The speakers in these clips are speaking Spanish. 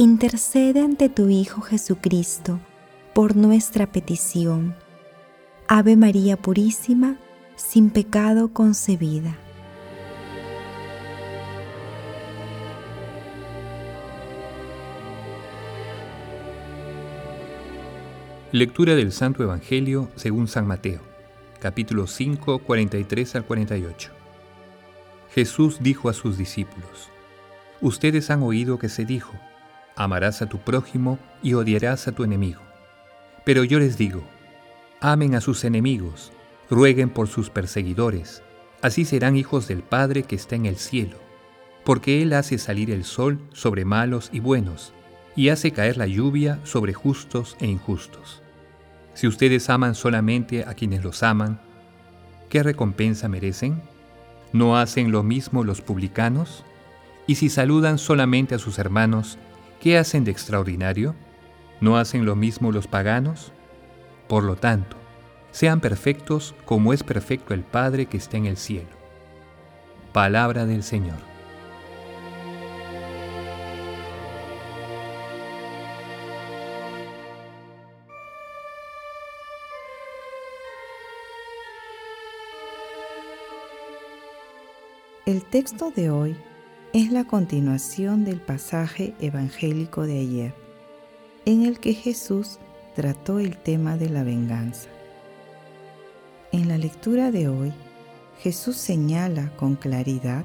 intercede ante tu Hijo Jesucristo por nuestra petición. Ave María Purísima, sin pecado concebida. Lectura del Santo Evangelio según San Mateo, capítulo 5, 43 al 48. Jesús dijo a sus discípulos, Ustedes han oído que se dijo, amarás a tu prójimo y odiarás a tu enemigo. Pero yo les digo, amen a sus enemigos, rueguen por sus perseguidores, así serán hijos del Padre que está en el cielo, porque Él hace salir el sol sobre malos y buenos, y hace caer la lluvia sobre justos e injustos. Si ustedes aman solamente a quienes los aman, ¿qué recompensa merecen? ¿No hacen lo mismo los publicanos? Y si saludan solamente a sus hermanos, ¿Qué hacen de extraordinario? ¿No hacen lo mismo los paganos? Por lo tanto, sean perfectos como es perfecto el Padre que está en el cielo. Palabra del Señor. El texto de hoy es la continuación del pasaje evangélico de ayer, en el que Jesús trató el tema de la venganza. En la lectura de hoy, Jesús señala con claridad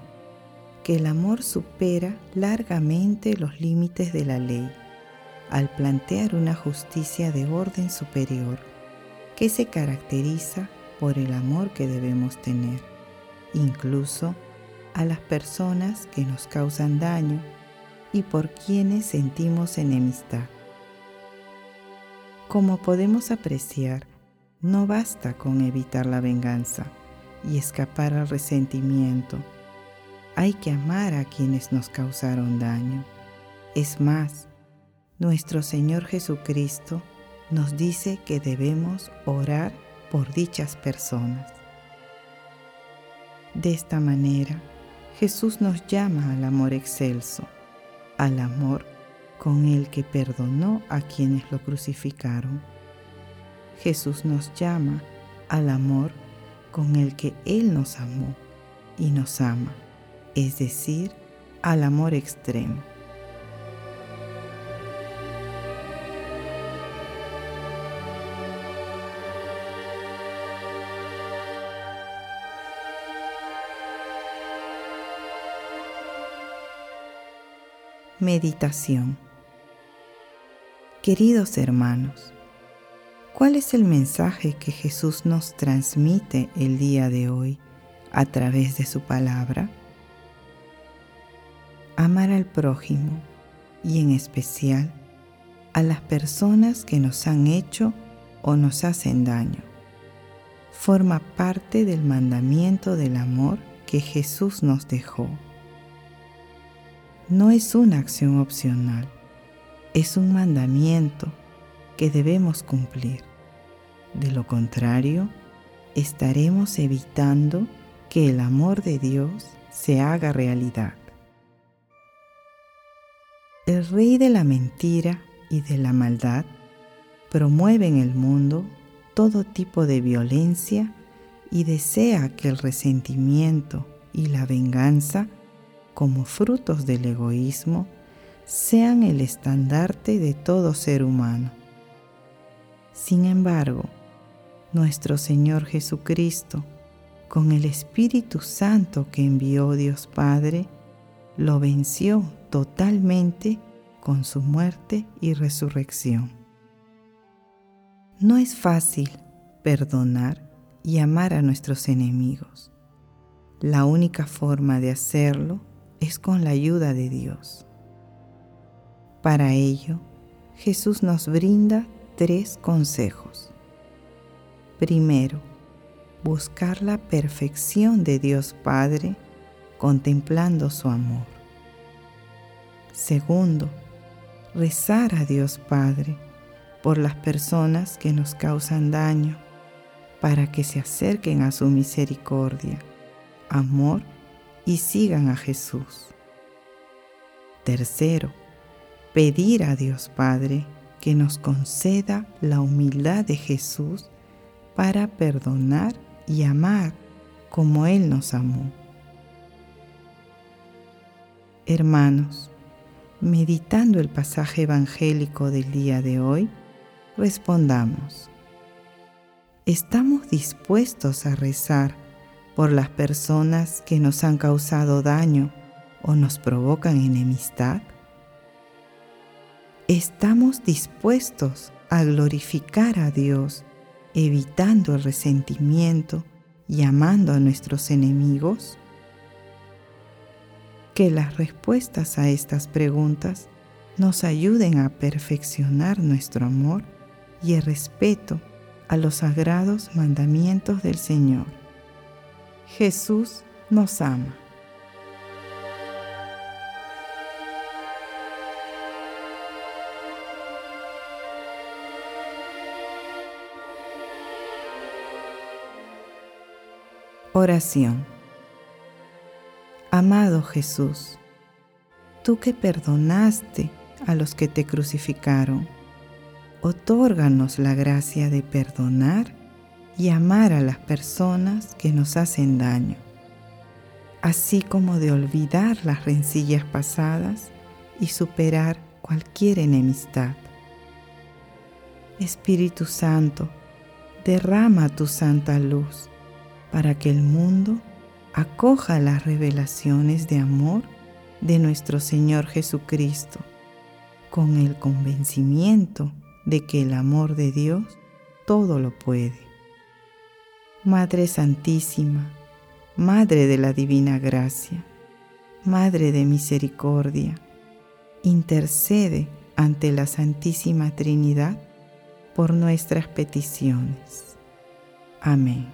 que el amor supera largamente los límites de la ley al plantear una justicia de orden superior que se caracteriza por el amor que debemos tener, incluso a las personas que nos causan daño y por quienes sentimos enemistad. Como podemos apreciar, no basta con evitar la venganza y escapar al resentimiento. Hay que amar a quienes nos causaron daño. Es más, nuestro Señor Jesucristo nos dice que debemos orar por dichas personas. De esta manera, Jesús nos llama al amor excelso, al amor con el que perdonó a quienes lo crucificaron. Jesús nos llama al amor con el que Él nos amó y nos ama, es decir, al amor extremo. Meditación Queridos hermanos, ¿cuál es el mensaje que Jesús nos transmite el día de hoy a través de su palabra? Amar al prójimo y en especial a las personas que nos han hecho o nos hacen daño. Forma parte del mandamiento del amor que Jesús nos dejó no es una acción opcional, es un mandamiento que debemos cumplir. De lo contrario, estaremos evitando que el amor de Dios se haga realidad. El rey de la mentira y de la maldad promueve en el mundo todo tipo de violencia y desea que el resentimiento y la venganza como frutos del egoísmo sean el estandarte de todo ser humano. Sin embargo, nuestro Señor Jesucristo, con el Espíritu Santo que envió Dios Padre, lo venció totalmente con su muerte y resurrección. No es fácil perdonar y amar a nuestros enemigos. La única forma de hacerlo es con la ayuda de Dios. Para ello, Jesús nos brinda tres consejos. Primero, buscar la perfección de Dios Padre contemplando su amor. Segundo, rezar a Dios Padre por las personas que nos causan daño, para que se acerquen a su misericordia, amor y sigan a Jesús. Tercero, pedir a Dios Padre que nos conceda la humildad de Jesús para perdonar y amar como Él nos amó. Hermanos, meditando el pasaje evangélico del día de hoy, respondamos, ¿estamos dispuestos a rezar por las personas que nos han causado daño o nos provocan enemistad? ¿Estamos dispuestos a glorificar a Dios evitando el resentimiento y amando a nuestros enemigos? que las respuestas a estas preguntas nos ayuden a perfeccionar nuestro amor y el respeto a los sagrados mandamientos del Señor. Jesús nos ama. Oración Amado Jesús, tú que perdonaste a los que te crucificaron, otórganos la gracia de perdonar y amar a las personas que nos hacen daño, así como de olvidar las rencillas pasadas y superar cualquier enemistad. Espíritu Santo, derrama tu santa luz para que el mundo acoja las revelaciones de amor de nuestro Señor Jesucristo, con el convencimiento de que el amor de Dios todo lo puede. Madre Santísima, Madre de la Divina Gracia, Madre de Misericordia, intercede ante la Santísima Trinidad por nuestras peticiones. Amén.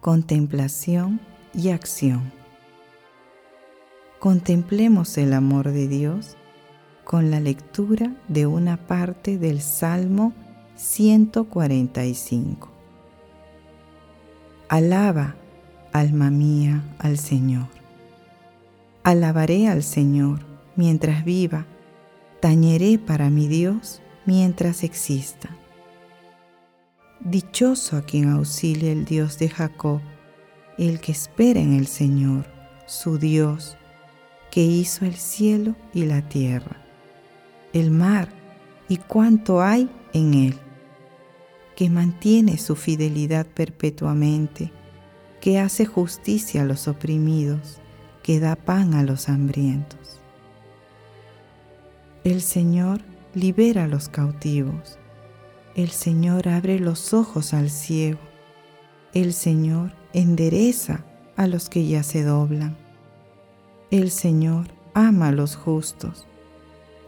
contemplación y acción. Contemplemos el amor de Dios con la lectura de una parte del Salmo 145. Alaba, alma mía, al Señor. Alabaré al Señor mientras viva, tañeré para mi Dios mientras exista. Dichoso a quien auxilia el Dios de Jacob, el que espera en el Señor, su Dios, que hizo el cielo y la tierra, el mar y cuanto hay en él, que mantiene su fidelidad perpetuamente, que hace justicia a los oprimidos, que da pan a los hambrientos. El Señor libera a los cautivos el Señor abre los ojos al ciego. El Señor endereza a los que ya se doblan. El Señor ama a los justos.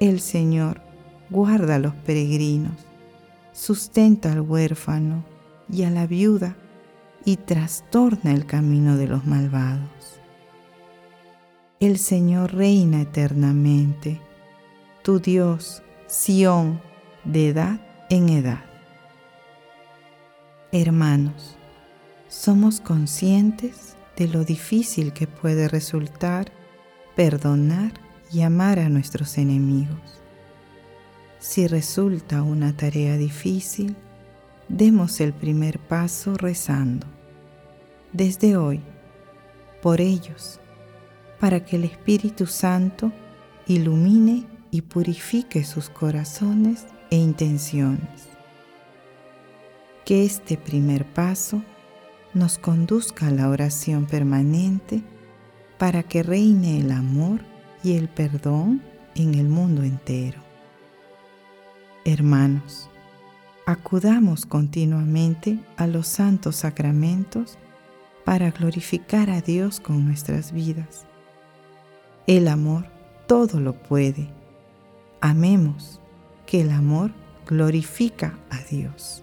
El Señor guarda a los peregrinos. Sustenta al huérfano y a la viuda y trastorna el camino de los malvados. El Señor reina eternamente. Tu Dios, Sión, de edad en edad. Hermanos, somos conscientes de lo difícil que puede resultar perdonar y amar a nuestros enemigos. Si resulta una tarea difícil, demos el primer paso rezando. Desde hoy, por ellos, para que el Espíritu Santo ilumine y purifique sus corazones e intenciones. Que este primer paso nos conduzca a la oración permanente para que reine el amor y el perdón en el mundo entero. Hermanos, acudamos continuamente a los santos sacramentos para glorificar a Dios con nuestras vidas. El amor todo lo puede. Amemos, que el amor glorifica a Dios.